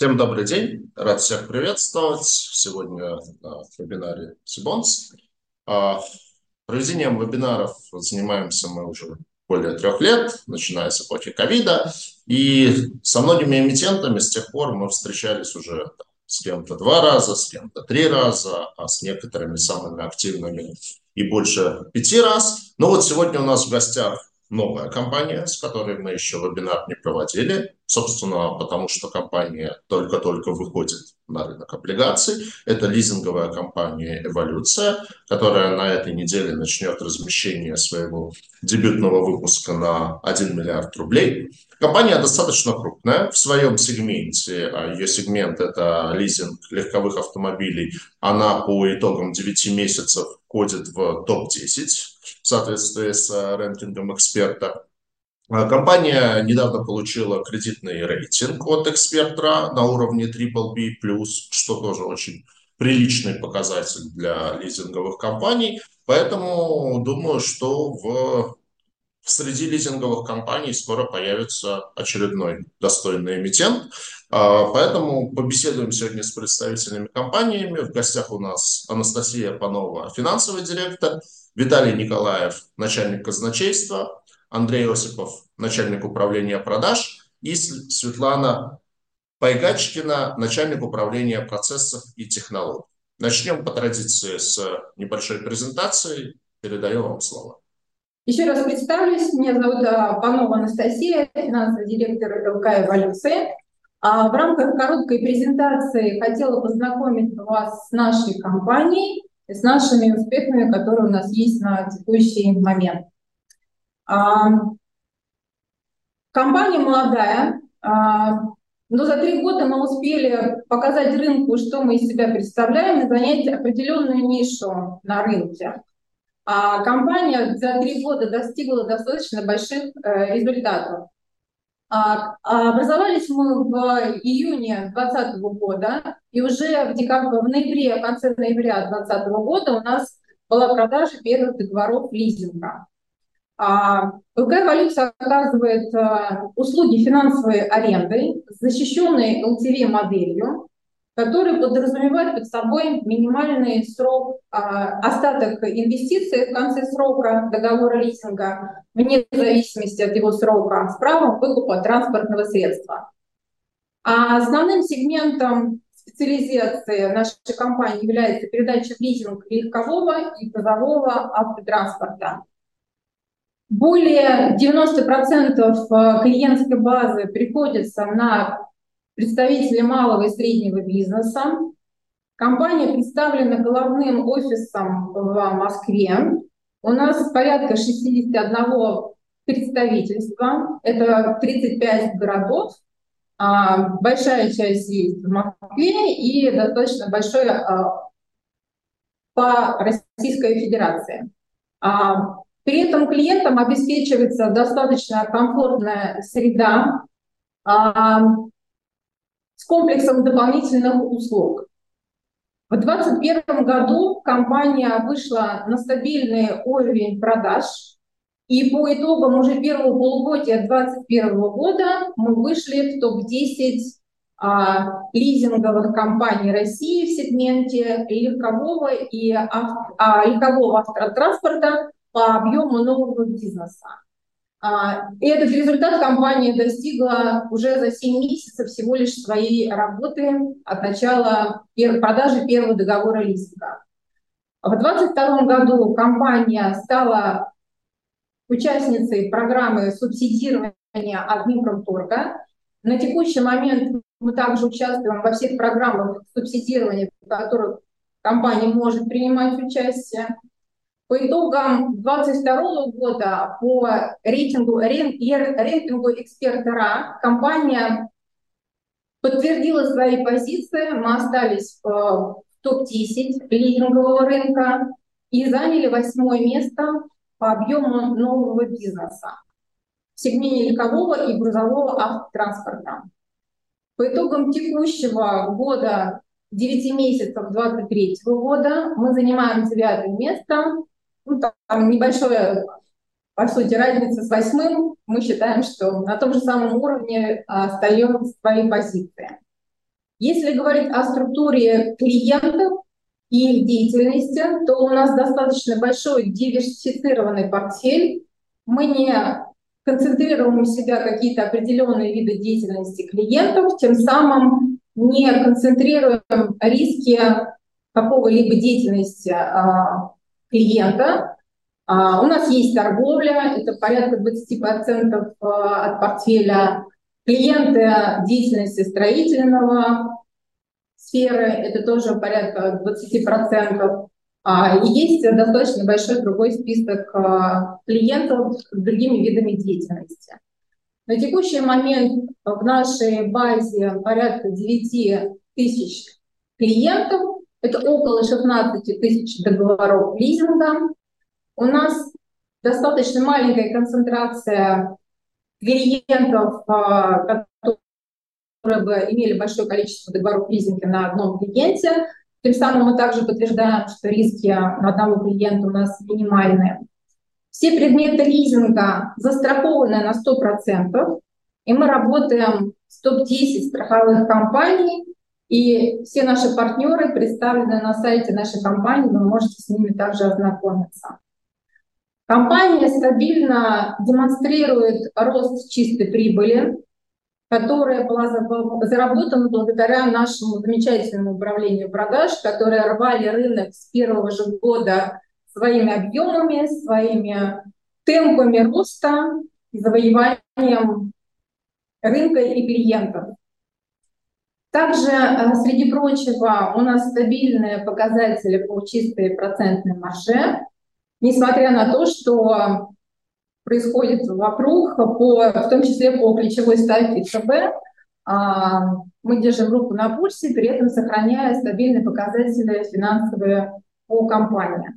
Всем добрый день, рад всех приветствовать. Сегодня на вебинаре Сибонс. А, проведением вебинаров занимаемся мы уже более трех лет, начиная с эпохи ковида. И со многими эмитентами с тех пор мы встречались уже с кем-то два раза, с кем-то три раза, а с некоторыми самыми активными и больше пяти раз. Но вот сегодня у нас в гостях новая компания, с которой мы еще вебинар не проводили, собственно, потому что компания только-только выходит на рынок облигаций. Это лизинговая компания «Эволюция», которая на этой неделе начнет размещение своего дебютного выпуска на 1 миллиард рублей. Компания достаточно крупная в своем сегменте. А ее сегмент – это лизинг легковых автомобилей. Она по итогам 9 месяцев входит в топ-10 в соответствии с э, рейтингом эксперта. А компания недавно получила кредитный рейтинг от эксперта на уровне BBB+, что тоже очень приличный показатель для лизинговых компаний. Поэтому думаю, что в среди лизинговых компаний скоро появится очередной достойный эмитент. А, поэтому побеседуем сегодня с представителями компаниями. В гостях у нас Анастасия Панова, финансовый директор, Виталий Николаев, начальник казначейства, Андрей Осипов, начальник управления продаж, и Светлана Пайгачкина, начальник управления процессов и технологий. Начнем по традиции с небольшой презентации. Передаю вам слово. Еще раз представлюсь. Меня зовут а, Панова Анастасия, финансовый директор ЛК «Эволюция». А в рамках короткой презентации хотела познакомить вас с нашей компанией, с нашими успехами, которые у нас есть на текущий момент. А, компания молодая, а, но за три года мы успели показать рынку, что мы из себя представляем, и занять определенную нишу на рынке. А компания за три года достигла достаточно больших э, результатов. А, а образовались мы в июне 2020 года, и уже в, декабре, в ноябре, в конце ноября 2020 года у нас была продажа первых договоров лизинга. ЛК «Эволюция» оказывает а, услуги финансовой аренды защищенной LTV-моделью, который подразумевает под собой минимальный срок, а, остаток инвестиций в конце срока договора лизинга, вне зависимости от его срока, с правом выкупа транспортного средства. А основным сегментом специализации нашей компании является передача в лизинг легкового и грузового автотранспорта. Более 90% клиентской базы приходится на представители малого и среднего бизнеса. Компания представлена головным офисом в Москве. У нас порядка 61 представительства. Это 35 городов. А, большая часть есть в Москве и достаточно большое а, по Российской Федерации. А, при этом клиентам обеспечивается достаточно комфортная среда, с комплексом дополнительных услуг. В 2021 году компания вышла на стабильный уровень продаж, и по итогам уже первого полугодия 2021 года мы вышли в топ-10 а, лизинговых компаний России в сегменте легкового и а, легкового автотранспорта по объему нового бизнеса. А, и этот результат компания достигла уже за 7 месяцев всего лишь своей работы от начала продажи первого договора лизинга. В 2022 году компания стала участницей программы субсидирования от Минпромторга. На текущий момент мы также участвуем во всех программах субсидирования, в которых компания может принимать участие. По итогам 2022 года по рейтингу, рейтингу эксперта РА компания подтвердила свои позиции. Мы остались в топ-10 лизингового рынка и заняли восьмое место по объему нового бизнеса в сегменте легкового и грузового автотранспорта. По итогам текущего года, 9 месяцев 2023 года, мы занимаем девятое место ну, там небольшая, по сути, разница с восьмым. Мы считаем, что на том же самом уровне остаем свои позиции. Если говорить о структуре клиентов и их деятельности, то у нас достаточно большой диверсифицированный портфель. Мы не концентрируем у себя какие-то определенные виды деятельности клиентов, тем самым не концентрируем риски какого-либо деятельности а, клиента. А, у нас есть торговля, это порядка 20% а, от портфеля. Клиенты деятельности строительного сферы, это тоже порядка 20%. А, и есть достаточно большой другой список клиентов с другими видами деятельности. На текущий момент в нашей базе порядка 9 тысяч клиентов, это около 16 тысяч договоров лизинга. У нас достаточно маленькая концентрация клиентов, а, которые бы имели большое количество договоров лизинга на одном клиенте. Тем самым мы также подтверждаем, что риски на одного клиента у нас минимальные. Все предметы лизинга застрахованы на 100%, и мы работаем с топ-10 страховых компаний, и все наши партнеры представлены на сайте нашей компании, вы можете с ними также ознакомиться. Компания стабильно демонстрирует рост чистой прибыли, которая была заработана благодаря нашему замечательному управлению продаж, которые рвали рынок с первого же года своими объемами, своими темпами роста, завоеванием рынка и клиентов. Также, э, среди прочего, у нас стабильные показатели по чистой процентной марже, несмотря на то, что происходит вокруг, по, в том числе по ключевой ставке ЦБ. А, мы держим руку на пульсе, при этом сохраняя стабильные показатели финансовые по компании.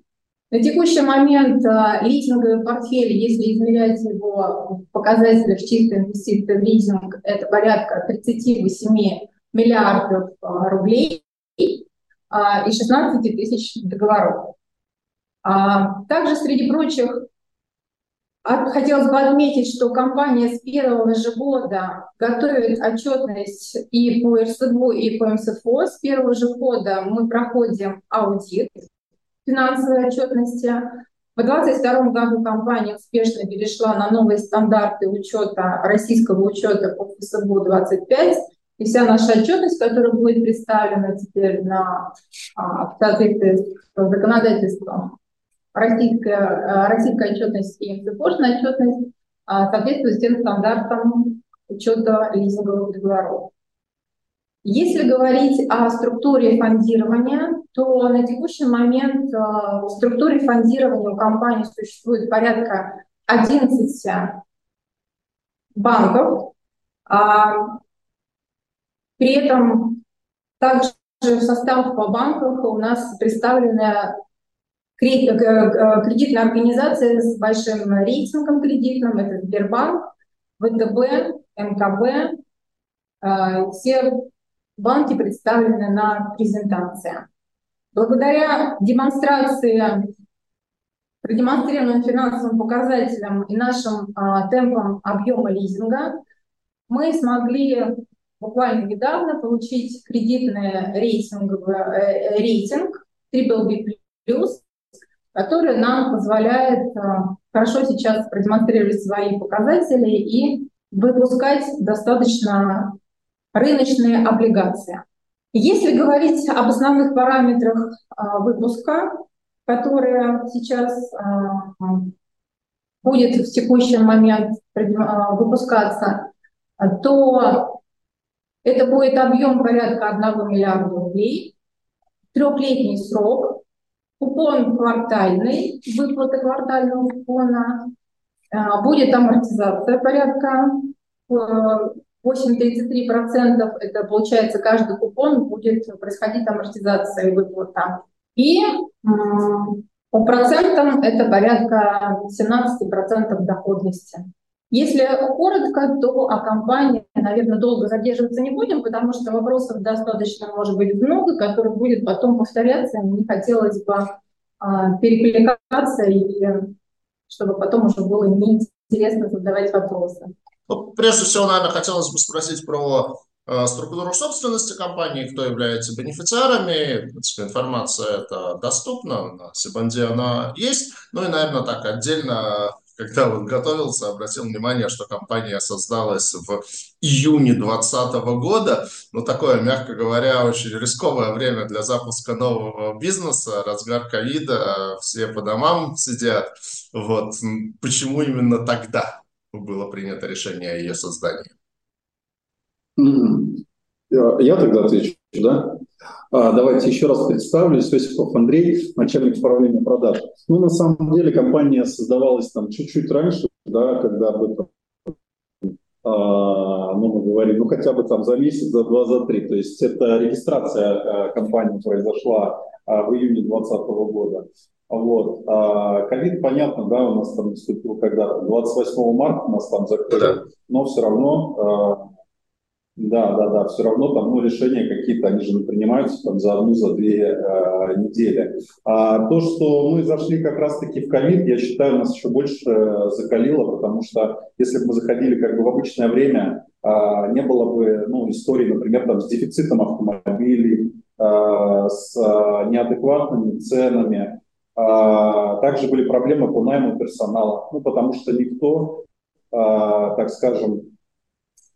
На текущий момент а, лизинговый портфель, если измерять его в показателях чистой инвестиции в лизинг, это порядка 38 миллиардов а, рублей и 16 тысяч договоров. Также среди прочих а хотелось бы отметить, что компания с первого же года готовит отчетность и по РСДУ, и по МСФО. С первого же года мы проходим аудит финансовой отчетности. В 2022 году компания успешно перешла на новые стандарты учета российского учета по ФСБУ-25. И вся наша отчетность, которая будет представлена теперь на а, в соответствии с законодательством российская, э, российская отчетность и МЦПОшная отчетность а, соответствует всем стандартам учета лизинговых договоров. Если говорить о структуре фондирования, то на текущий момент в структуре фондирования у компании существует порядка 11 банков. При этом также в состав по банках у нас представлены кредитная организация с большим рейтингом кредитным, это Сбербанк, ВТБ, МКБ. А, все банки представлены на презентации. Благодаря демонстрации, продемонстрированным финансовым показателям и нашим темпам объема лизинга, мы смогли буквально недавно получить кредитный рейтинговый э, рейтинг BBB+, который нам позволяет э, хорошо сейчас продемонстрировать свои показатели и выпускать достаточно рыночные облигации. Если говорить об основных параметрах э, выпуска, которые сейчас э, будет в текущий момент выпускаться, то это будет объем порядка 1 миллиарда рублей, трехлетний срок, Купон квартальный, выплата квартального купона. А, будет амортизация порядка 8,33%. Это получается каждый купон будет происходить амортизация и выплата. И по процентам это порядка 17% доходности. Если коротко, то о компании, наверное, долго задерживаться не будем, потому что вопросов достаточно, может быть, много, которые будет потом повторяться. Не хотелось бы а, перекликаться, и чтобы потом уже было неинтересно задавать вопросы. Ну, прежде всего, наверное, хотелось бы спросить про э, структуру собственности компании, кто является бенефициарами. В принципе, информация эта доступна, на Сибанде она есть. Ну и, наверное, так отдельно когда вот готовился, обратил внимание, что компания создалась в июне 2020 года. Ну, такое, мягко говоря, очень рисковое время для запуска нового бизнеса, разгар ковида, все по домам сидят. Вот почему именно тогда было принято решение о ее создании? Я тогда отвечу, да? А, давайте еще раз представлюсь. Осипов Андрей, начальник управления продаж. Ну, на самом деле, компания создавалась там чуть-чуть раньше, да, когда об этом а, ну, мы говорим, ну, хотя бы там за месяц, за два, за три. То есть это регистрация а, компании произошла в июне 2020 года. Вот. Ковид, понятно, да, у нас там наступил когда 28 марта у нас там закрыли, да. но все равно да, да, да, все равно там ну, решения какие-то, они же принимаются там за одну, за две э, недели. А то, что мы зашли как раз-таки в ковид, я считаю, нас еще больше э, закалило, потому что если бы мы заходили как бы в обычное время, э, не было бы ну, истории, например, там, с дефицитом автомобилей, э, с э, неадекватными ценами. Э, также были проблемы по найму персонала, ну, потому что никто, э, так скажем,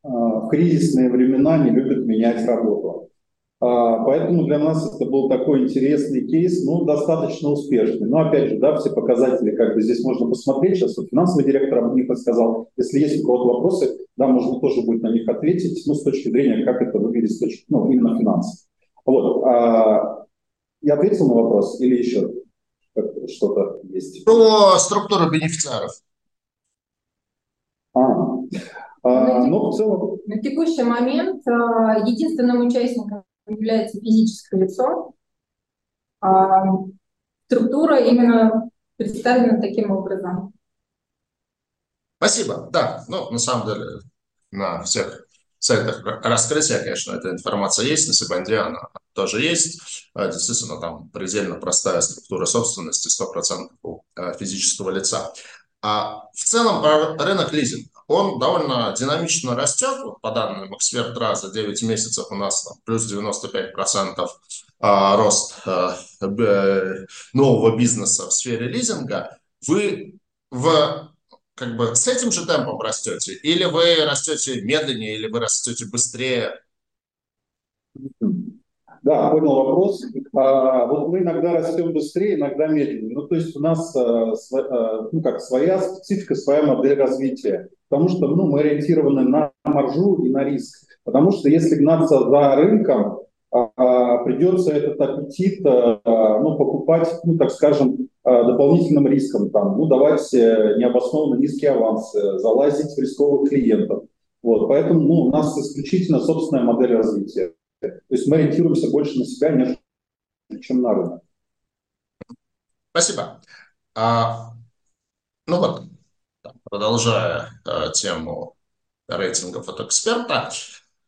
в кризисные времена не любят менять работу. А, поэтому для нас это был такой интересный кейс, ну, достаточно успешный. Но опять же, да, все показатели, как бы здесь можно посмотреть. Сейчас вот финансовый директор об них рассказал. Если есть у кого-то вопросы, да, можно тоже будет на них ответить, ну, с точки зрения, как это выглядит, с точки, ну, именно финансов. Вот. А, я ответил на вопрос или еще что-то есть? Про структуру бенефициаров. А, а, на, ну, в целом... на текущий момент а, единственным участником является физическое лицо. А, структура именно представлена таким образом. Спасибо. Да, ну, на самом деле, на всех сайтах раскрытия, конечно, эта информация есть, на Сибанде она тоже есть. Действительно, там предельно простая структура собственности, 100% у физического лица. А в целом рынок лизинга он довольно динамично растет. Вот по данным эксперт за 9 месяцев у нас там, плюс 95% а, рост а, нового бизнеса в сфере лизинга. Вы в как бы с этим же темпом растете? Или вы растете медленнее, или вы растете быстрее? Да, понял вопрос. А, вот мы иногда растем быстрее, иногда медленнее. Ну, то есть у нас а, а, ну, как своя специфика, своя модель развития. Потому что ну, мы ориентированы на маржу и на риск. Потому что если гнаться за рынком, а, придется этот аппетит а, ну, покупать, ну, так скажем, дополнительным риском. Там, ну, давать э, необоснованно низкие авансы, залазить в рисковых клиентов. Вот, поэтому ну, у нас исключительно собственная модель развития. То есть мы ориентируемся больше на себя, нежели чем на рынок. Спасибо. А, ну вот, продолжая а, тему рейтингов от эксперта,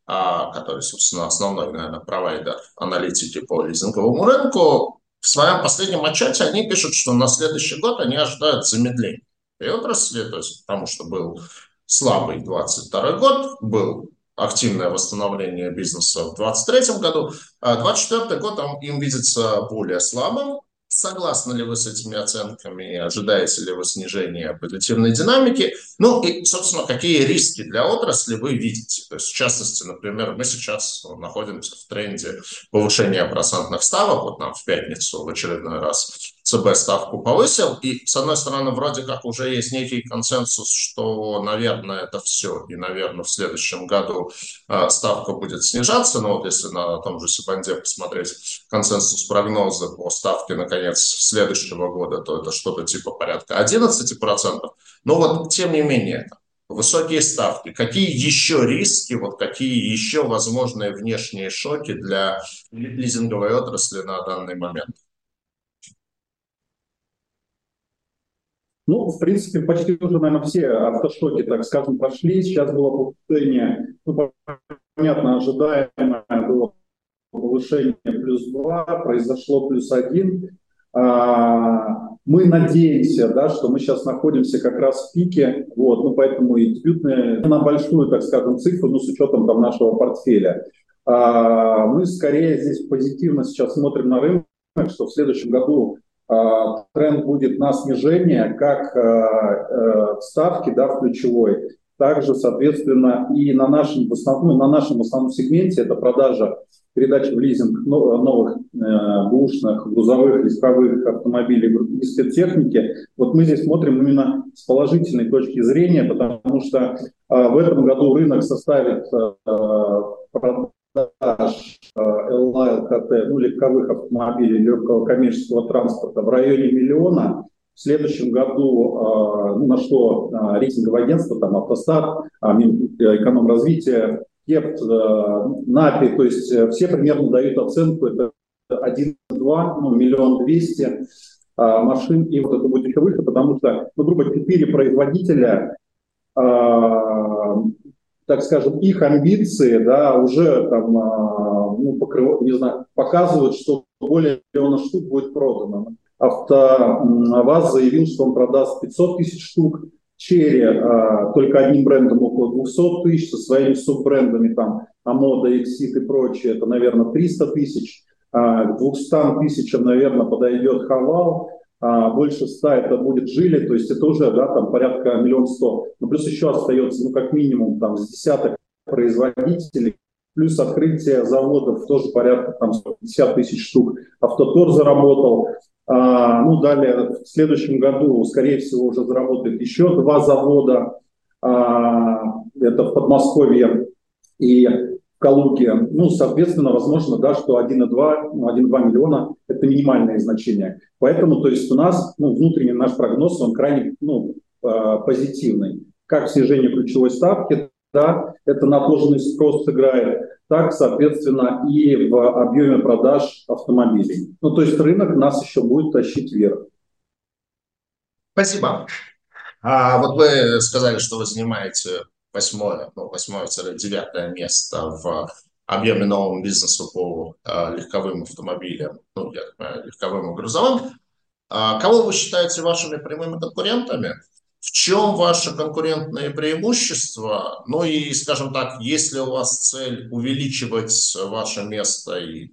а, который, собственно, основной, наверное, провайдер аналитики по лизинговому рынку, в своем последнем отчете они пишут, что на следующий год они ожидают замедления и отрасли, то есть потому что был слабый 22 год, был активное восстановление бизнеса в 2023 году. А 2024 год им видится более слабым. Согласны ли вы с этими оценками? Ожидаете ли вы снижения позитивной динамики? Ну и, собственно, какие риски для отрасли вы видите? То есть, в частности, например, мы сейчас находимся в тренде повышения процентных ставок. Вот нам в пятницу в очередной раз ЦБ ставку повысил. И, с одной стороны, вроде как уже есть некий консенсус, что, наверное, это все. И, наверное, в следующем году э, ставка будет снижаться. Но вот если на том же Сибанде посмотреть консенсус прогноза по ставке на конец следующего года, то это что-то типа порядка 11%. Но вот, тем не менее, высокие ставки. Какие еще риски, вот какие еще возможные внешние шоки для лизинговой отрасли на данный момент? Ну, в принципе, почти уже, наверное, все автошоки, так скажем, прошли. Сейчас было повышение, ну, понятно, ожидаемое было повышение плюс 2, произошло плюс 1. Мы надеемся, да, что мы сейчас находимся как раз в пике, вот, ну, поэтому и дебютные на большую, так скажем, цифру, ну, с учетом там нашего портфеля. Мы скорее здесь позитивно сейчас смотрим на рынок, что в следующем году а, тренд будет на снижение как а, э, ставки да, в ключевой, также, соответственно, и на нашем, в основном, ну, на нашем основном сегменте, это продажа передачи в лизинг новых э, бушных, грузовых, легковых автомобилей и спецтехники. Вот мы здесь смотрим именно с положительной точки зрения, потому что э, в этом году рынок составит э, продаж ЛА, ЛКТ, ну, легковых автомобилей, легкого коммерческого транспорта в районе миллиона. В следующем году, а, ну, на что а, рейтинговое агентство, там, Автостат, а, Минэкономразвитие, КЕПТ, НАПИ, то есть э, все примерно дают оценку, это 1-2, ну, миллион двести машин, и вот это будет еще выход, потому что, ну, грубо, четыре производителя так скажем, их амбиции, да, уже там, а, ну, покрыв, не знаю, показывают, что более миллиона штук будет продано. АвтоВАЗ заявил, что он продаст 500 тысяч штук, Черри а, только одним брендом около 200 тысяч, со своими суббрендами, там, Амода, Exit и прочее, это, наверное, 300 тысяч, а, к 200 тысячам, наверное, подойдет Хавал, больше 100 это будет жили, то есть это уже да, там порядка миллион сто. Но плюс еще остается, ну, как минимум, там, с десяток производителей, плюс открытие заводов тоже порядка там 150 тысяч штук. Автотор заработал. А, ну, далее в следующем году, скорее всего, уже заработает еще два завода. А, это в Подмосковье и Калуге. Ну, соответственно, возможно, да, что 1,2, 1,2 миллиона – это минимальное значение. Поэтому, то есть у нас, ну, внутренний наш прогноз, он крайне, ну, а, позитивный. Как снижение ключевой ставки, да, это на отложенный спрос сыграет, так, соответственно, и в объеме продаж автомобилей. Ну, то есть рынок нас еще будет тащить вверх. Спасибо. А вот вы сказали, что вы занимаете восьмое, ну, восьмое-девятое место в объеме нового бизнеса по э, легковым автомобилям, ну, я понимаю, легковым и грузовым. А кого вы считаете вашими прямыми конкурентами? В чем ваше конкурентное преимущество? Ну и, скажем так, если у вас цель увеличивать ваше место и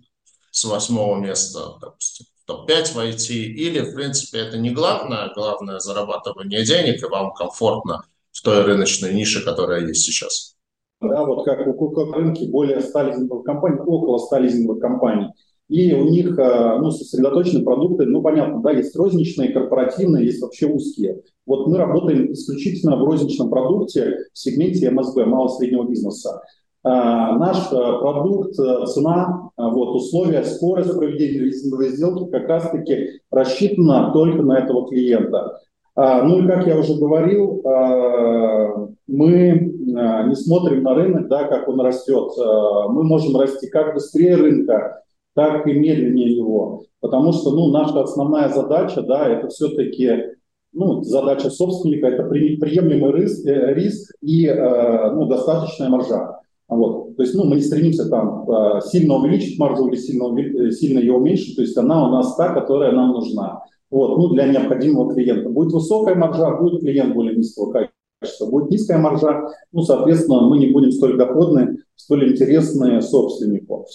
с восьмого места, допустим, в топ-5 войти, или, в принципе, это не главное, главное зарабатывание денег, и вам комфортно – в той рыночной нише, которая есть сейчас. Да, вот как у рынке более 100 лизинговых компаний, около 100 лизинговых компаний. И у них э, ну, сосредоточены продукты, ну, понятно, да, есть розничные, корпоративные, есть вообще узкие. Вот мы работаем исключительно в розничном продукте в сегменте МСБ, малого-среднего бизнеса. А, наш э, продукт, цена, вот, условия, скорость проведения лизинговой сделки как раз-таки рассчитана только на этого клиента. А, ну и как я уже говорил, а, мы а, не смотрим на рынок, да, как он растет. Мы можем расти как быстрее рынка, так и медленнее его. Потому что ну, наша основная задача, да, это все-таки ну, задача собственника, это приемлемый риск, э, риск и ну, достаточная маржа. Вот. То есть ну, мы не стремимся там сильно увеличить маржу или сильно, э, сильно ее уменьшить, то есть она у нас та, которая нам нужна вот, ну, для необходимого клиента. Будет высокая маржа, будет клиент более низкого качества. Будет низкая маржа, ну, соответственно, мы не будем столь доходны, столь интересны собственнику.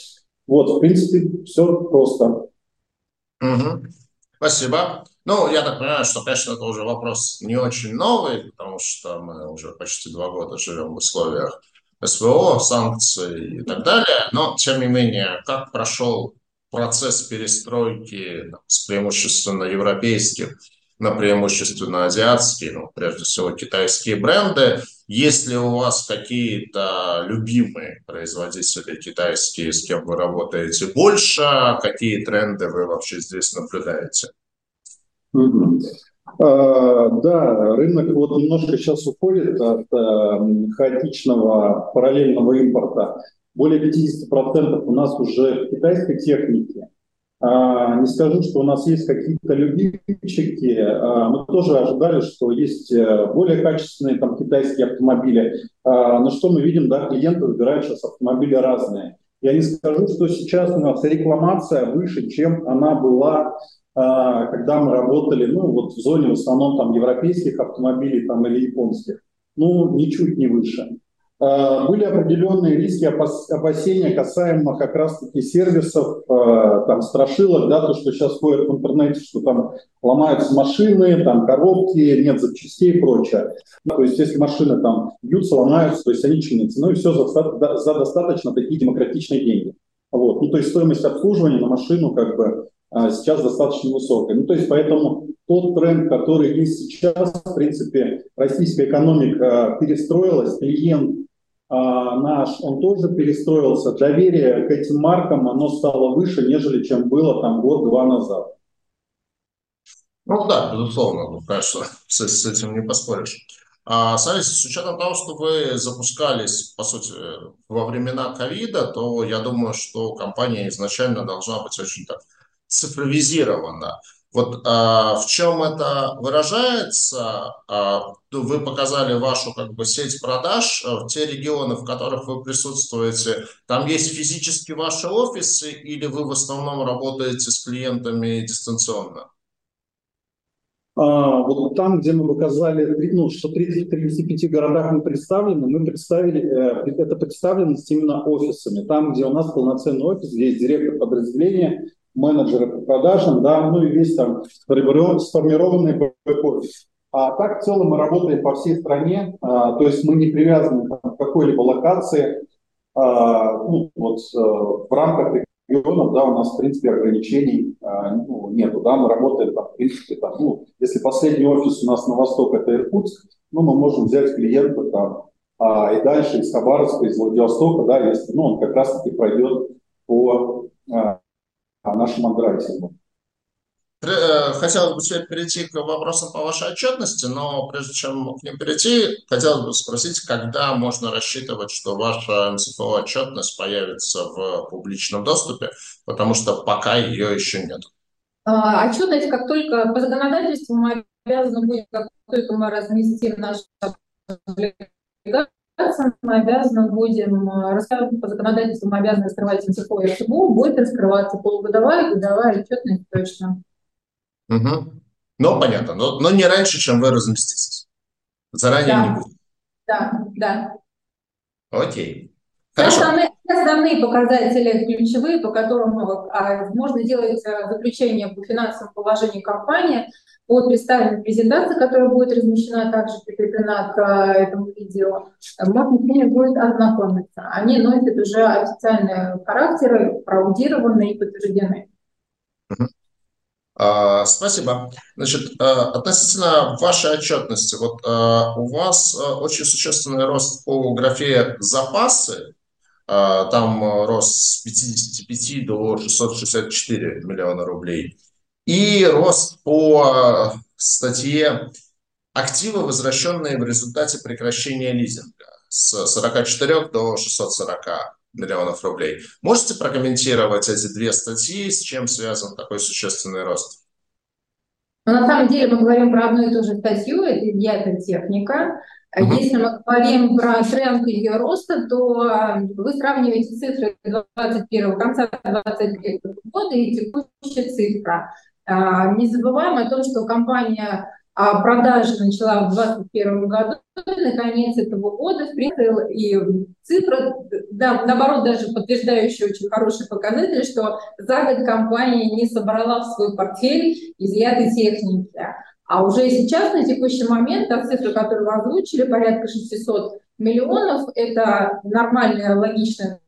Вот, в принципе, все просто. Угу. Спасибо. Ну, я так понимаю, что, конечно, это уже вопрос не очень новый, потому что мы уже почти два года живем в условиях СВО, санкций и так далее. Но, тем не менее, как прошел процесс перестройки с преимущественно европейских на преимущественно азиатские, ну, прежде всего китайские бренды. Есть ли у вас какие-то любимые производители китайские, с кем вы работаете больше? Какие тренды вы вообще здесь наблюдаете? Uh, да, рынок вот немножко сейчас уходит от uh, хаотичного параллельного импорта более 50% у нас уже китайской техники. А, не скажу, что у нас есть какие-то любимчики. А, мы тоже ожидали, что есть э, более качественные там, китайские автомобили. А, но что мы видим, да, клиенты выбирают сейчас автомобили разные. Я не скажу, что сейчас у нас рекламация выше, чем она была когда мы работали, ну, вот в зоне в основном там европейских автомобилей там или японских, ну, ничуть не выше. Э, были определенные риски, опасения касаемо как раз-таки сервисов, э, там, страшилок, да, то, что сейчас ходит в интернете, что там ломаются машины, там коробки, нет запчастей и прочее. То есть если машины там бьются, ломаются, то есть они чинятся. Ну и все за, за достаточно такие демократичные деньги. Вот. Ну, то есть стоимость обслуживания на машину как бы э, сейчас достаточно высокая. Ну, то есть поэтому тот тренд, который есть сейчас, в принципе, российская экономика перестроилась, клиент а, наш, он тоже перестроился. Доверие к этим маркам, оно стало выше, нежели чем было там год-два назад. Ну да, безусловно, ну, конечно, с, с этим не поспоришь. А, Савис, с учетом того, что вы запускались, по сути, во времена ковида, то я думаю, что компания изначально должна быть очень так цифровизирована. Вот а, в чем это выражается? А, вы показали вашу как бы сеть продаж, а, в те регионы, в которых вы присутствуете, там есть физически ваши офисы или вы в основном работаете с клиентами дистанционно? А, вот там, где мы показали, ну, что в 35 городах мы представлены, мы представили, э, это представленность именно офисами. Там, где у нас полноценный офис, где есть директор подразделения, менеджеры по продажам, да, ну и весь там сформированный бэк-офис. А так в целом мы работаем по всей стране, а, то есть мы не привязаны к какой-либо локации. А, ну, вот а, в рамках регионов, да, у нас в принципе ограничений а, ну, нету, да, мы работаем там, в принципе, там, ну, если последний офис у нас на восток это Иркутск, ну, мы можем взять клиента там, а, и дальше из Хабаровска, из Владивостока, да, если, ну, он как раз-таки пройдет по а, нашим андеррайтингом. Э, хотелось бы теперь перейти к вопросам по вашей отчетности, но прежде чем к ним перейти, хотелось бы спросить, когда можно рассчитывать, что ваша МСФО отчетность появится в публичном доступе, потому что пока ее еще нет. А, отчетность, как только по законодательству мы обязаны будем, как только мы разместим наш мы обязаны будем э, рассказывать по законодательству, мы обязаны раскрывать МСФО и РСБУ, будет раскрываться полугодовая, годовая отчетность точно. Угу. Ну, понятно, но, но не раньше, чем вы разместитесь. Заранее да. не будет. Да, да. Окей. Основные, основные показатели ключевые, по которым а, можно делать э, заключение по финансовому положению компании, от представленной презентации, которая будет размещена, также прикреплена к э, этому видео, можно с ними будет ознакомиться. Они носят уже официальные характеры, проаудированные и подтверждены. А, спасибо. Значит, относительно вашей отчетности, вот у вас очень существенный рост по графе запасы, а, там э, рост с 55 до 664 миллиона рублей. И рост по статье активы, возвращенные в результате прекращения лизинга с 44 до 640 миллионов рублей. Можете прокомментировать эти две статьи, с чем связан такой существенный рост? Но на самом деле мы говорим про одну и ту же статью, это диета техника. Uh-huh. Если мы говорим про тренд ее роста, то а, вы сравниваете цифры 21 конца 2021 года и текущая цифра. Не забываем о том, что компания а, продажи начала в 2021 году, и на конец этого года, принципе, и цифра, да, наоборот, даже подтверждающая очень хороший показатель, что за год компания не собрала в свой портфель изъятой техники. А уже сейчас, на текущий момент, та цифра, которую вы озвучили, порядка 600 миллионов, это нормальная, логичная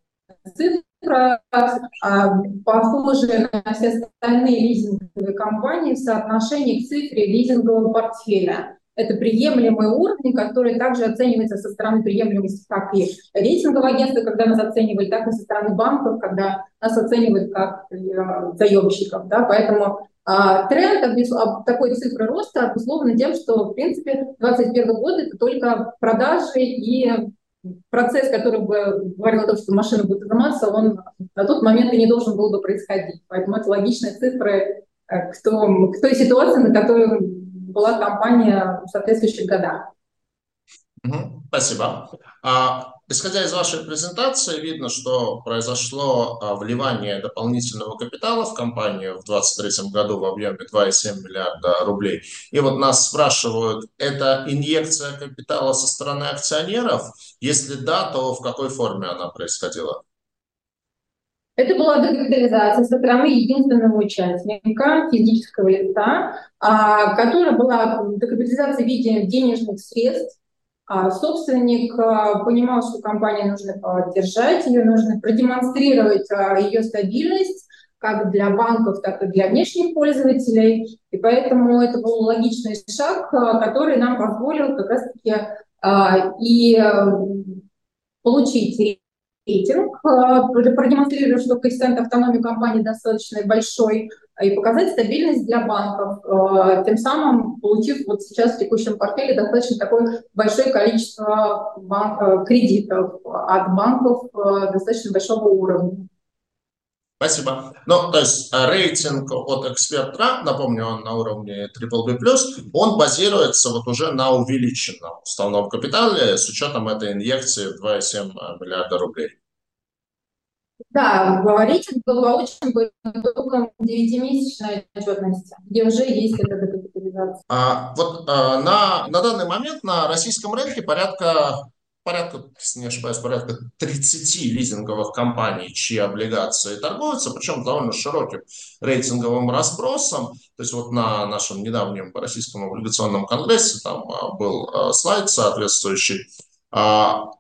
цифра, а, похожая на все остальные лизинговые компании в соотношении к цифре лизингового портфеля. Это приемлемый уровень, который также оценивается со стороны приемлемости как и рейтингового агентства, когда нас оценивали, так и со стороны банков, когда нас оценивают как э, заемщиков. Да? Поэтому тренд такой цифры роста обусловлен тем, что, в принципе, 2021 год – это только продажи и процесс, который бы говорил о том, что машина будет изыматься, он на тот момент и не должен был бы происходить. Поэтому это логичные цифры э, к, том, к той ситуации, на которой была компания в соответствующих годах. Спасибо. А, исходя из вашей презентации, видно, что произошло а, вливание дополнительного капитала в компанию в 2023 году в объеме 2,7 миллиарда рублей. И вот нас спрашивают, это инъекция капитала со стороны акционеров? Если да, то в какой форме она происходила? Это была докапитализация со стороны единственного участника, физического лица, а, которая была докапитализация в виде денежных средств, собственник а, понимал, что компании нужно поддержать, ее нужно продемонстрировать а, ее стабильность, как для банков, так и для внешних пользователей. И поэтому это был логичный шаг, который нам позволил как раз-таки и получить рейтинг, продемонстрировать, что коэффициент автономии компании достаточно большой, и показать стабильность для банков, э, тем самым получив вот сейчас в текущем портфеле достаточно такое большое количество банк, э, кредитов от банков э, достаточно большого уровня. Спасибо. Ну, то есть рейтинг от эксперта, напомню, он на уровне BBB+, он базируется вот уже на увеличенном уставном капитале с учетом этой инъекции в 2,7 миллиарда рублей. Да, рейтинг был получен по итогам 9-месячной отчетности, где уже есть эта докапитализация. А, вот а, на, на данный момент на российском рынке порядка, порядка, если не ошибаюсь, порядка 30 лизинговых компаний, чьи облигации торгуются, причем довольно широким рейтинговым разбросом. То есть вот на нашем недавнем российском облигационном конгрессе там а, был а, слайд соответствующий. А,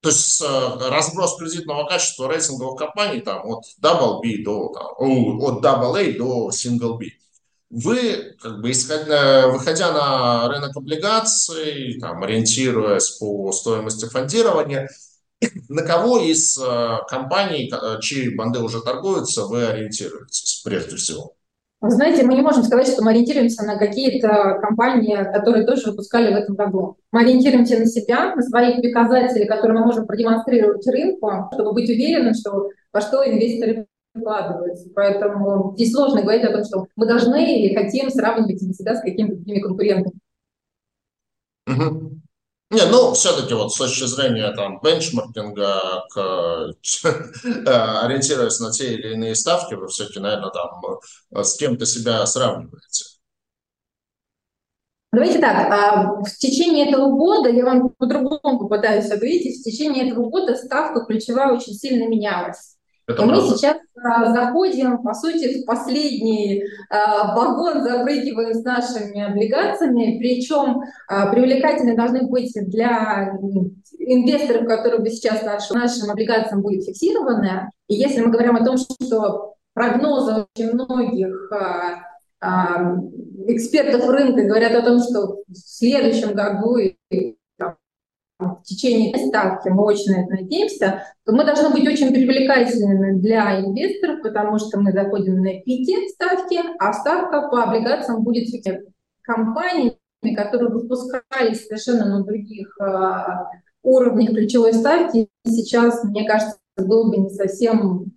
то есть э, разброс кредитного качества рейтинговых компаний там, от double B до, там, от A до single B. Вы, как бы, исходя, выходя на рынок облигаций, там, ориентируясь по стоимости фондирования, на кого из э, компаний, чьи банды уже торгуются, вы ориентируетесь прежде всего? Вы знаете, мы не можем сказать, что мы ориентируемся на какие-то компании, которые тоже выпускали в этом году. Мы ориентируемся на себя, на свои показатели, которые мы можем продемонстрировать рынку, чтобы быть уверенным, что во что инвесторы вкладываются. Поэтому здесь сложно говорить о том, что мы должны или хотим сравнивать себя с какими-то другими конкурентами. Угу. Не, ну, все-таки вот с точки зрения там бенчмаркинга, к, э, ориентируясь на те или иные ставки, вы все-таки, наверное, там э, с кем-то себя сравниваете. Давайте так, а, в течение этого года, я вам по-другому попытаюсь ответить, в течение этого года ставка ключевая очень сильно менялась. Это и правда. мы сейчас а, заходим, по сути, в последний а, вагон, запрыгиваем с нашими облигациями, причем а, привлекательны должны быть для инвесторов, которые бы сейчас наш, нашим облигациям будет фиксированы. И если мы говорим о том, что прогнозы очень многих а, экспертов рынка говорят о том, что в следующем году течение ставки, мы очень на это надеемся, то мы должны быть очень привлекательными для инвесторов, потому что мы заходим на пике ставки, а ставка по облигациям будет компаниями, которые выпускались совершенно на других э, уровнях ключевой ставки. Сейчас, мне кажется, было бы не совсем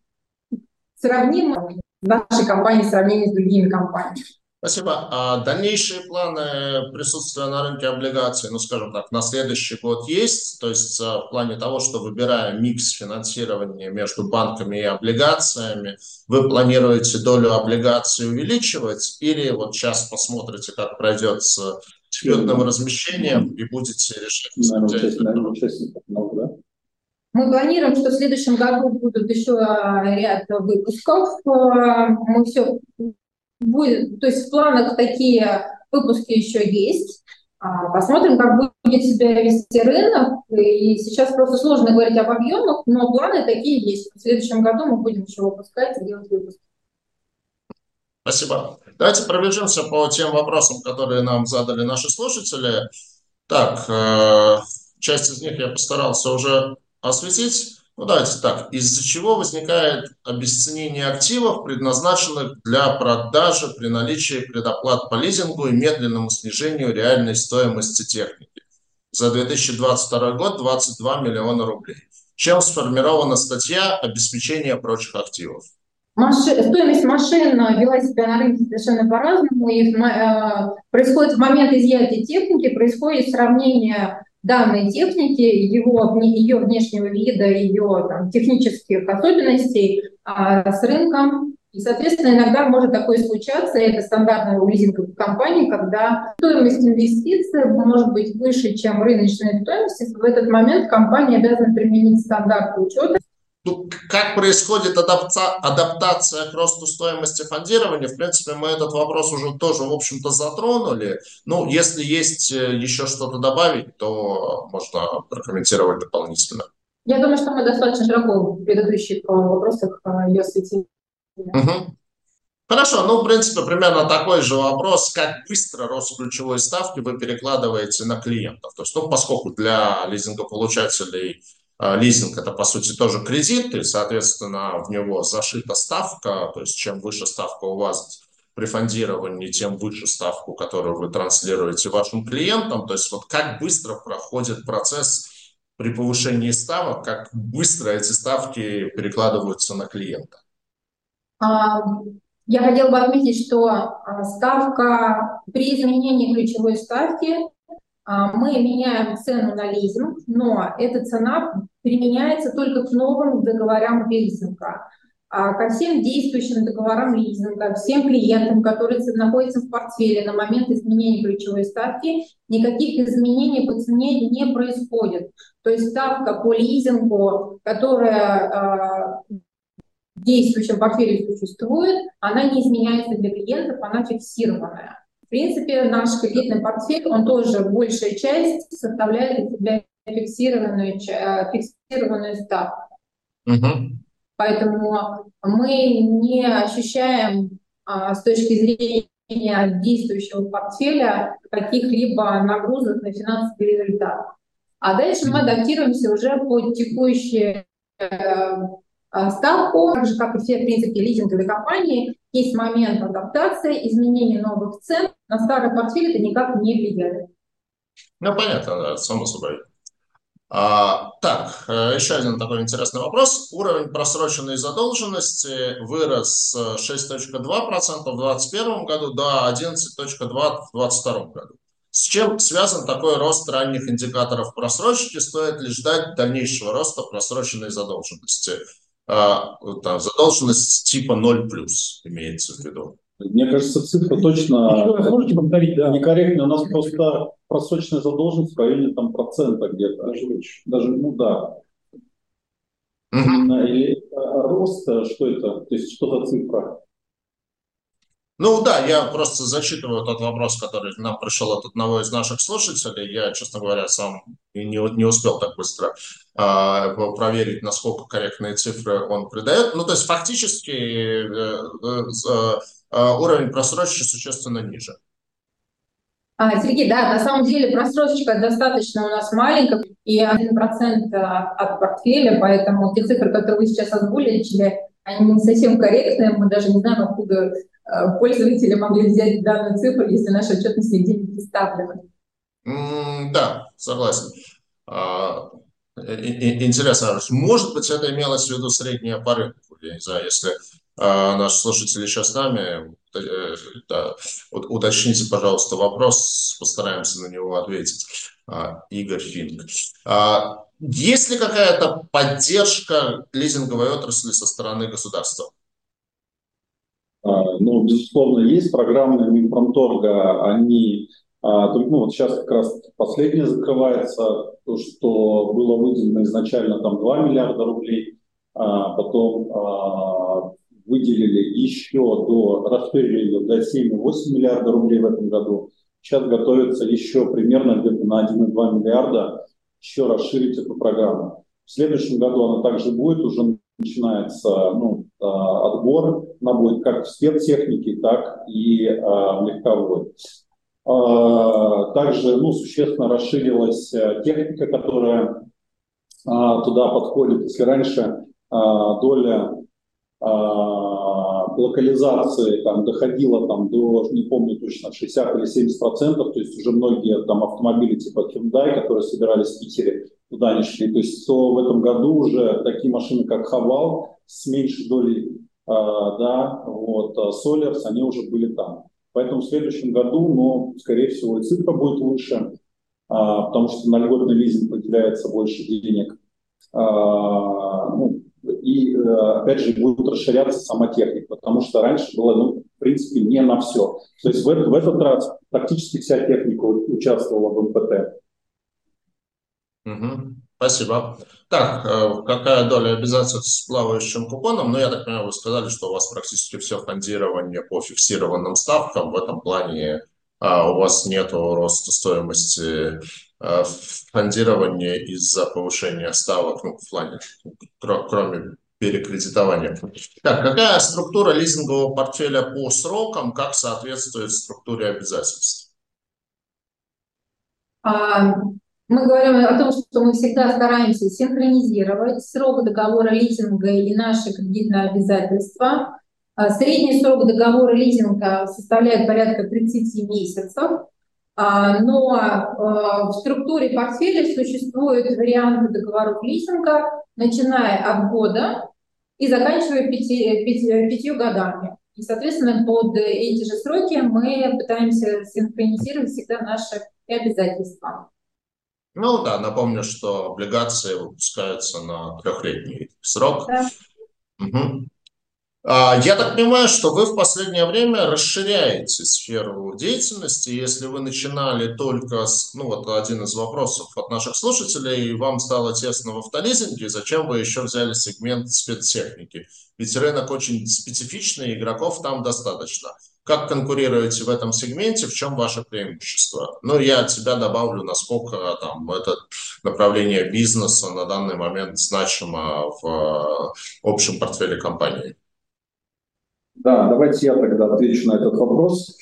сравнимо нашей компании в сравнении с другими компаниями. Спасибо. А дальнейшие планы присутствия на рынке облигаций, ну, скажем так, на следующий год есть? То есть а, в плане того, что выбирая микс финансирования между банками и облигациями, вы планируете долю облигаций увеличивать или вот сейчас посмотрите, как пройдет с счетным размещением и будете решать? Мы планируем, что в следующем году будут еще ряд выпусков. Мы все будет, то есть в планах такие выпуски еще есть. А, посмотрим, как будет себя вести рынок. И сейчас просто сложно говорить об объемах, но планы такие есть. В следующем году мы будем еще выпускать и делать выпуски. Спасибо. Давайте пробежимся по тем вопросам, которые нам задали наши слушатели. Так, э, часть из них я постарался уже осветить. Ну давайте так, из-за чего возникает обесценение активов, предназначенных для продажи при наличии предоплат по лизингу и медленному снижению реальной стоимости техники. За 2022 год 22 миллиона рублей. Чем сформирована статья обеспечения прочих активов? Маши... Стоимость машин вела себя на рынке совершенно по-разному. И э, происходит в момент изъятия техники, происходит сравнение данной техники, его, ее внешнего вида, ее там, технических особенностей а, с рынком. И, соответственно, иногда может такое случаться, это стандартная у лизинговых когда стоимость инвестиций может быть выше, чем рыночная стоимость. В этот момент компания обязана применить стандарты учета ну, как происходит адапта, адаптация к росту стоимости фондирования, в принципе, мы этот вопрос уже тоже, в общем-то, затронули. Ну, если есть э, еще что-то добавить, то можно прокомментировать дополнительно. Я думаю, что мы достаточно широко в предыдущих вопросах э, ее осветили. Угу. Хорошо, ну, в принципе, примерно такой же вопрос, как быстро рост ключевой ставки вы перекладываете на клиентов. То есть, ну, поскольку для лизингополучателей а, лизинг это по сути тоже кредит, и, соответственно, в него зашита ставка, то есть чем выше ставка у вас при фондировании, тем выше ставку, которую вы транслируете вашим клиентам. То есть вот как быстро проходит процесс при повышении ставок, как быстро эти ставки перекладываются на клиента? А, я хотела бы отметить, что а, ставка при изменении ключевой ставки а, мы меняем цену на лизинг, но эта цена применяется только к новым договорам лизинга. А ко всем действующим договорам лизинга, всем клиентам, которые находятся в портфеле на момент изменения ключевой ставки, никаких изменений по цене не происходит. То есть ставка по лизингу, которая э, в действующем портфеле существует, она не изменяется для клиентов, она фиксированная принципе, наш кредитный портфель, он тоже большая часть составляет из себя фиксированную, э, фиксированную ставку. Угу. Поэтому мы не ощущаем а, с точки зрения действующего портфеля каких-либо нагрузок на финансовый результат. А дальше мы адаптируемся уже под текущие э, а, ставку, так же, как и все, в принципе, лизинговые компании, есть момент адаптации, изменения новых цен. На старый портфель это никак не влияет. Ну, понятно, да, само собой. А, так, э, еще один такой интересный вопрос. Уровень просроченной задолженности вырос с 6.2% в 2021 году до 11.2% в 2022 году. С чем связан такой рост ранних индикаторов просрочки? Стоит ли ждать дальнейшего роста просроченной задолженности? А, там, задолженность типа 0 плюс имеется в виду. Мне кажется, цифра точно можете повторить, да. некорректная. У нас просто просроченная задолженность в районе там, процента где-то. Даже выше. Даже, ну да. Угу. Или рост, что это? То есть что за цифра? Ну да, я просто зачитываю тот вопрос, который нам пришел от одного из наших слушателей. Я, честно говоря, сам не, не успел так быстро э, проверить, насколько корректные цифры он придает. Ну то есть фактически э, э, э, уровень просрочки существенно ниже. А, Сергей, да, на самом деле просрочка достаточно у нас маленькая, и 1% от портфеля, поэтому те цифры, которые вы сейчас озвучили, они не совсем корректные, мы даже не знаем, откуда Э, пользователи могли взять данную цифру, если наши отчетности нигде не представлены. Mm, да, согласен. А, интересно, может быть, это имелось в виду средняя по рынку? Я не знаю, если а, наши слушатели еще с нами, э, да, уточните, пожалуйста, вопрос, постараемся на него ответить. А, Игорь Финк. А, есть ли какая-то поддержка лизинговой отрасли со стороны государства? А, ну, безусловно, есть программы Минпромторга, они, а, ну, вот сейчас как раз последнее закрывается, то, что было выделено изначально там 2 миллиарда рублей, а потом выделили еще до, расширили до 7,8 миллиарда рублей в этом году. Сейчас готовится еще примерно где-то на 1,2 миллиарда еще расширить эту программу. В следующем году она также будет, уже начинается ну, а, отбор, она будет как в спецтехнике, так и а, в легковой. А, также ну, существенно расширилась техника, которая туда подходит. Если раньше доля локализации там доходила там до, не помню точно, 60 или 70 процентов, то есть уже многие там автомобили типа Hyundai, которые собирались в Питере, туда не шли. То есть то в этом году уже такие машины, как Хавал, с меньшей долей, э, да, вот, Solers, они уже были там. Поэтому в следующем году, ну, скорее всего, и цифра будет выше. потому что на льготный лизинг выделяется больше денег. Ну, и, опять же, будет расширяться сама техника, потому что раньше было, ну, в принципе, не на все. То есть в, в этот раз практически вся техника участвовала в МПТ. Угу. Спасибо. Так, э, какая доля обязательств с плавающим купоном? Ну, я так понимаю, вы сказали, что у вас практически все фондирование по фиксированным ставкам. В этом плане а, у вас нет роста стоимости а, фондирования из-за повышения ставок, ну, в плане, кроме перекредитования. Так, какая структура лизингового портфеля по срокам, как соответствует структуре обязательств? А, мы говорим о том, что мы всегда стараемся синхронизировать срок договора лизинга и наши кредитные обязательства. А, средний срок договора лизинга составляет порядка 30 месяцев, но а, в структуре портфеля существуют варианты договоров лизинга, начиная от года и заканчивая пяти, пяти, пятью годами. И, соответственно, под эти же сроки мы пытаемся синхронизировать всегда наши обязательства. Ну да, напомню, что облигации выпускаются на трехлетний срок. Да. Угу. Я так понимаю, что вы в последнее время расширяете сферу деятельности. Если вы начинали только с, ну вот один из вопросов от наших слушателей, вам стало тесно в автолизинге, зачем вы еще взяли сегмент спецтехники? Ведь рынок очень специфичный, игроков там достаточно. Как конкурируете в этом сегменте, в чем ваше преимущество? Ну, я от себя добавлю, насколько там это направление бизнеса на данный момент значимо в э, общем портфеле компании. Да, давайте я тогда отвечу на этот вопрос.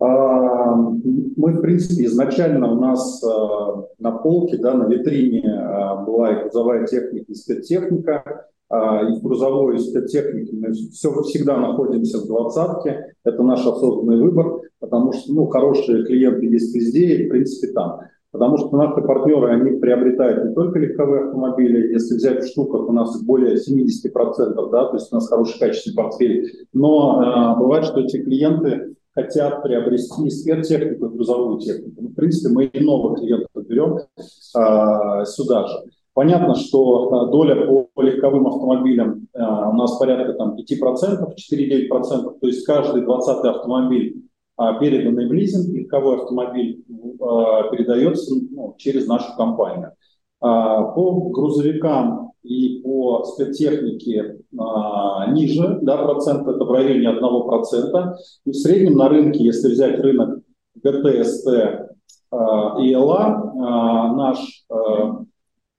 А, мы, в принципе, изначально у нас а, на полке, да, на витрине а, была и грузовая техника, и спецтехника. И в грузовой, спецтехнике мы все, всегда находимся в двадцатке. Это наш осознанный выбор, потому что ну, хорошие клиенты есть везде, и, в принципе, там. Потому что наши партнеры, они приобретают не только легковые автомобили, если взять в штуках, у нас более 70%, да, то есть у нас хороший качественный портфель, но э, бывает, что эти клиенты хотят приобрести спецтехнику и грузовую технику. Ну, в принципе, мы и новых клиентов берем э, сюда же. Понятно, что доля по, по легковым автомобилям э, у нас порядка там, 5%, 4-9%, то есть каждый 20 автомобиль а переданный в лизинг легковой автомобиль а, передается ну, через нашу компанию. А, по грузовикам и по спецтехнике ниже, да, процент это в районе 1%. И в среднем на рынке, если взять рынок ГТСТ и ЛА, наш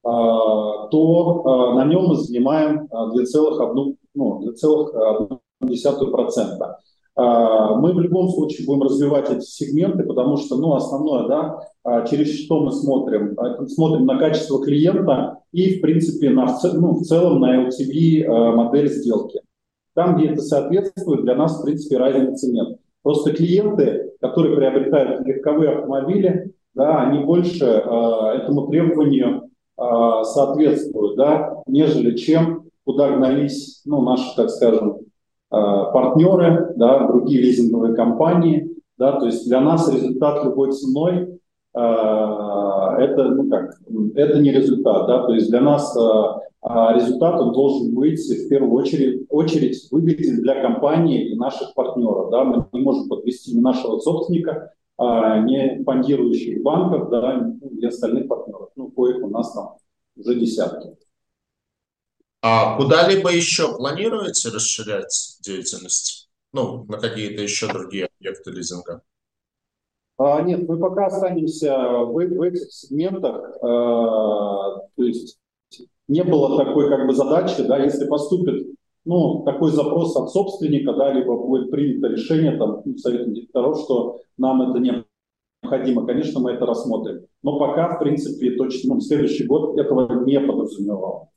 то на нем мы занимаем 2,1%. Ну, 2,1%. А, мы в любом случае будем развивать эти сегменты, потому что, ну, основное, да, а, через что мы смотрим? А, смотрим на качество клиента и, в принципе, на, ну, в целом на LTV модель сделки. Там, где это соответствует, для нас, в принципе, разницы нет. Просто клиенты, которые приобретают легковые автомобили, да, они больше этому требованию соответствуют, да, нежели чем куда гнались, ну, наши, так скажем, партнеры, да, другие лизинговые компании. Да, то есть для нас результат любой ценой э, это, ну как, это не результат. Да, то есть для нас э, результат он должен быть в первую очередь, очередь выгоден для компании и наших партнеров. Да. Мы не можем подвести ни нашего собственника, а, не фондирующих банков да, и остальных партнеров. Ну, коих у нас там уже десятки. А куда-либо еще планируете расширять деятельность? Ну, на какие-то еще другие объекты лизинга? А, нет, мы пока останемся в, в этих сегментах. А, то есть не было такой как бы задачи, да, если поступит ну, такой запрос от собственника, да, либо будет принято решение там, ну, советом директоров, что нам это необходимо, конечно, мы это рассмотрим. Но пока, в принципе, точно ну, следующий год этого не подразумевало.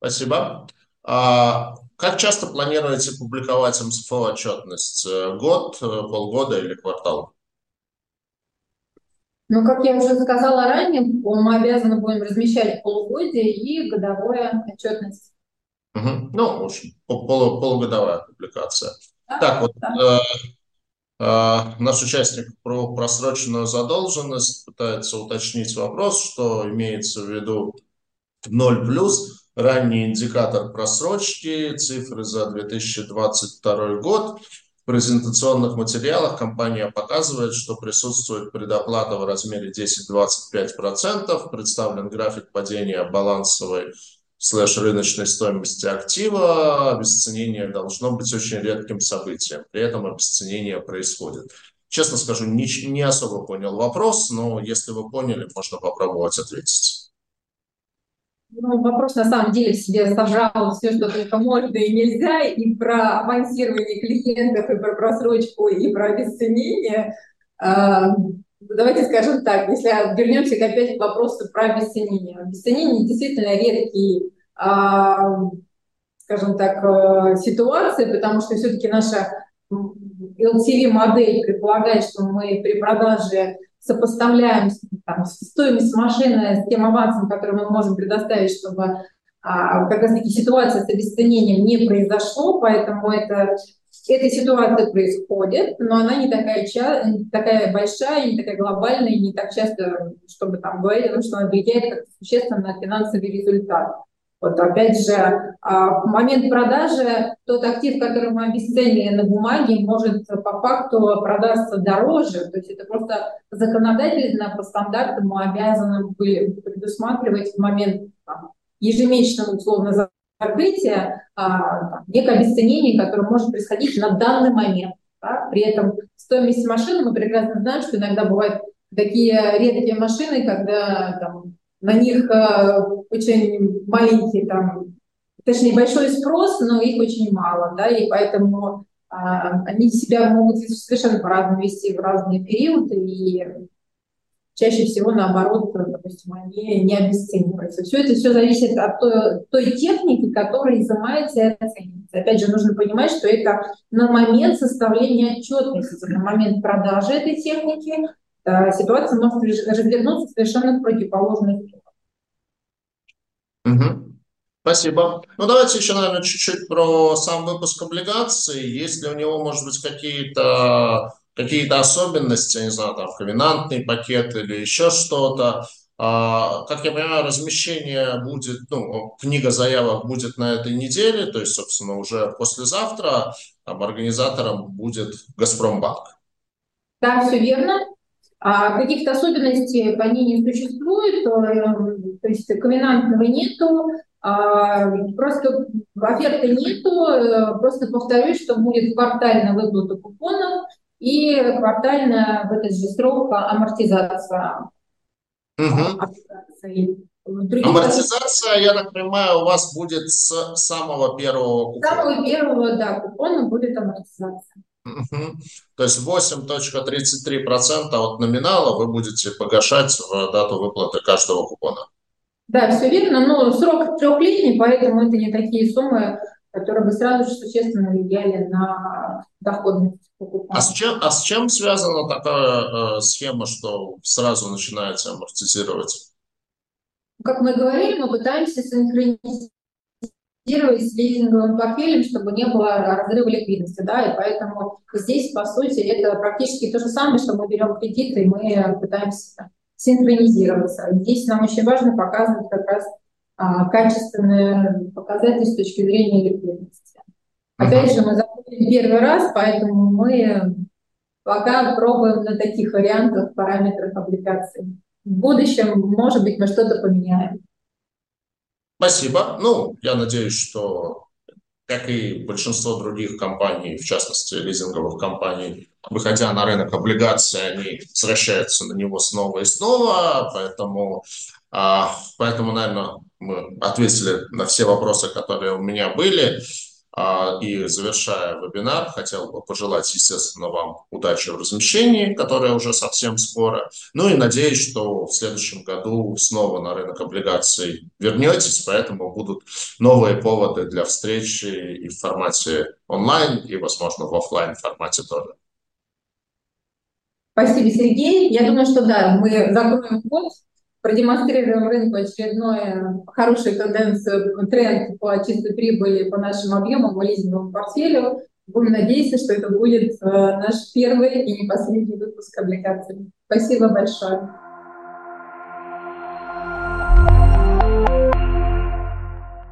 Спасибо. А как часто планируете публиковать МСФО отчетность? Год, полгода или квартал? Ну, как я уже сказала ранее, мы обязаны будем размещать полугодие и годовая отчетность. Угу. Ну, в общем, пол, полугодовая публикация. Да, так, вот да. А, наш участник про просроченную задолженность пытается уточнить вопрос, что имеется в виду 0 плюс, ранний индикатор просрочки, цифры за 2022 год. В презентационных материалах компания показывает, что присутствует предоплата в размере 10-25%, представлен график падения балансовой слэш рыночной стоимости актива, обесценение должно быть очень редким событием. При этом обесценение происходит. Честно скажу, не, не особо понял вопрос, но если вы поняли, можно попробовать ответить. Ну, вопрос на самом деле в себе сажал все, что только можно и нельзя, и про авансирование клиентов, и про просрочку, и про обесценение. А, давайте скажем так, если вернемся опять к вопросу про обесценение. Обесценение действительно редкий, а, скажем так, э, ситуация, потому что все-таки наша LTV-модель предполагает, что мы при продаже сопоставляем там, стоимость машины с тем авансом, который мы можем предоставить, чтобы а, как раз таки ситуация с обесценением не произошло, поэтому это эта ситуация происходит, но она не такая, ча- не такая большая, не такая глобальная, не так часто, чтобы там говорить о что она влияет как существенно на финансовый результат. Вот опять же, а, в момент продажи тот актив, который мы обесценили на бумаге, может по факту продаться дороже. То есть это просто законодательно по стандартам мы обязаны были предусматривать в момент там, ежемесячного условно закрытия а, некое обесценение, которое может происходить на данный момент. Да? При этом стоимость машины, мы прекрасно знаем, что иногда бывают такие редкие машины, когда там, на них э, очень маленький, там, точнее, большой спрос, но их очень мало, да, и поэтому э, они себя могут совершенно по-разному вести в разные периоды, и чаще всего, наоборот, допустим, они не обесцениваются. Все это все зависит от той, той техники, которая изымается и оценивается. Опять же, нужно понимать, что это на момент составления отчетности, на момент продажи этой техники э, ситуация может развернуться совершенно в противоположную сторону. Угу. Спасибо. Ну, давайте еще, наверное, чуть-чуть про сам выпуск облигаций. Есть ли у него, может быть, какие-то какие-то особенности, не знаю, там, ковенантный пакет или еще что-то. А, как я понимаю, размещение будет, ну, книга заявок будет на этой неделе, то есть, собственно, уже послезавтра там, организатором будет «Газпромбанк». Да, все верно. А каких-то особенностей по ней не существует, то, эм, есть ковенантного нету, а, просто оферты нету, э, просто повторюсь, что будет квартальная выплата купонов и квартальная в этот же срок амортизация. Угу. Амортизация, я так понимаю, у вас будет с самого первого купона. С самого первого, да, купона будет амортизация. Угу. То есть 8.33% от номинала вы будете погашать в дату выплаты каждого купона. Да, все верно, но срок трехлетний, поэтому это не такие суммы, которые бы сразу же существенно влияли на доходность покупателя. А с чем, а с чем связана такая э, схема, что сразу начинаете амортизировать? Как мы говорили, мы пытаемся синхронизировать с лизинговым портфелем, чтобы не было разрыва ликвидности. Да? И поэтому здесь, по сути, это практически то же самое, что мы берем кредиты, и мы пытаемся синхронизироваться. Здесь нам очень важно показывать как раз а, качественные показатели с точки зрения ликвидности. Опять же, мы заходим первый раз, поэтому мы пока пробуем на таких вариантах, параметрах аппликации. В будущем, может быть, мы что-то поменяем. Спасибо. Ну, я надеюсь, что, как и большинство других компаний, в частности, лизинговых компаний, выходя на рынок облигаций, они возвращаются на него снова и снова, поэтому, а, поэтому, наверное, мы ответили на все вопросы, которые у меня были. А, и завершая вебинар, хотел бы пожелать, естественно, вам удачи в размещении, которое уже совсем скоро. Ну и надеюсь, что в следующем году снова на рынок облигаций вернетесь, поэтому будут новые поводы для встречи и в формате онлайн, и, возможно, в офлайн формате тоже. Спасибо, Сергей. Я думаю, что да, мы закроем вход продемонстрируем рынку очередной хороший тенденцию, тренд по чистой прибыли по нашим объемам, по лизинговому портфелю. Будем надеяться, что это будет наш первый и не последний выпуск облигаций. Спасибо большое.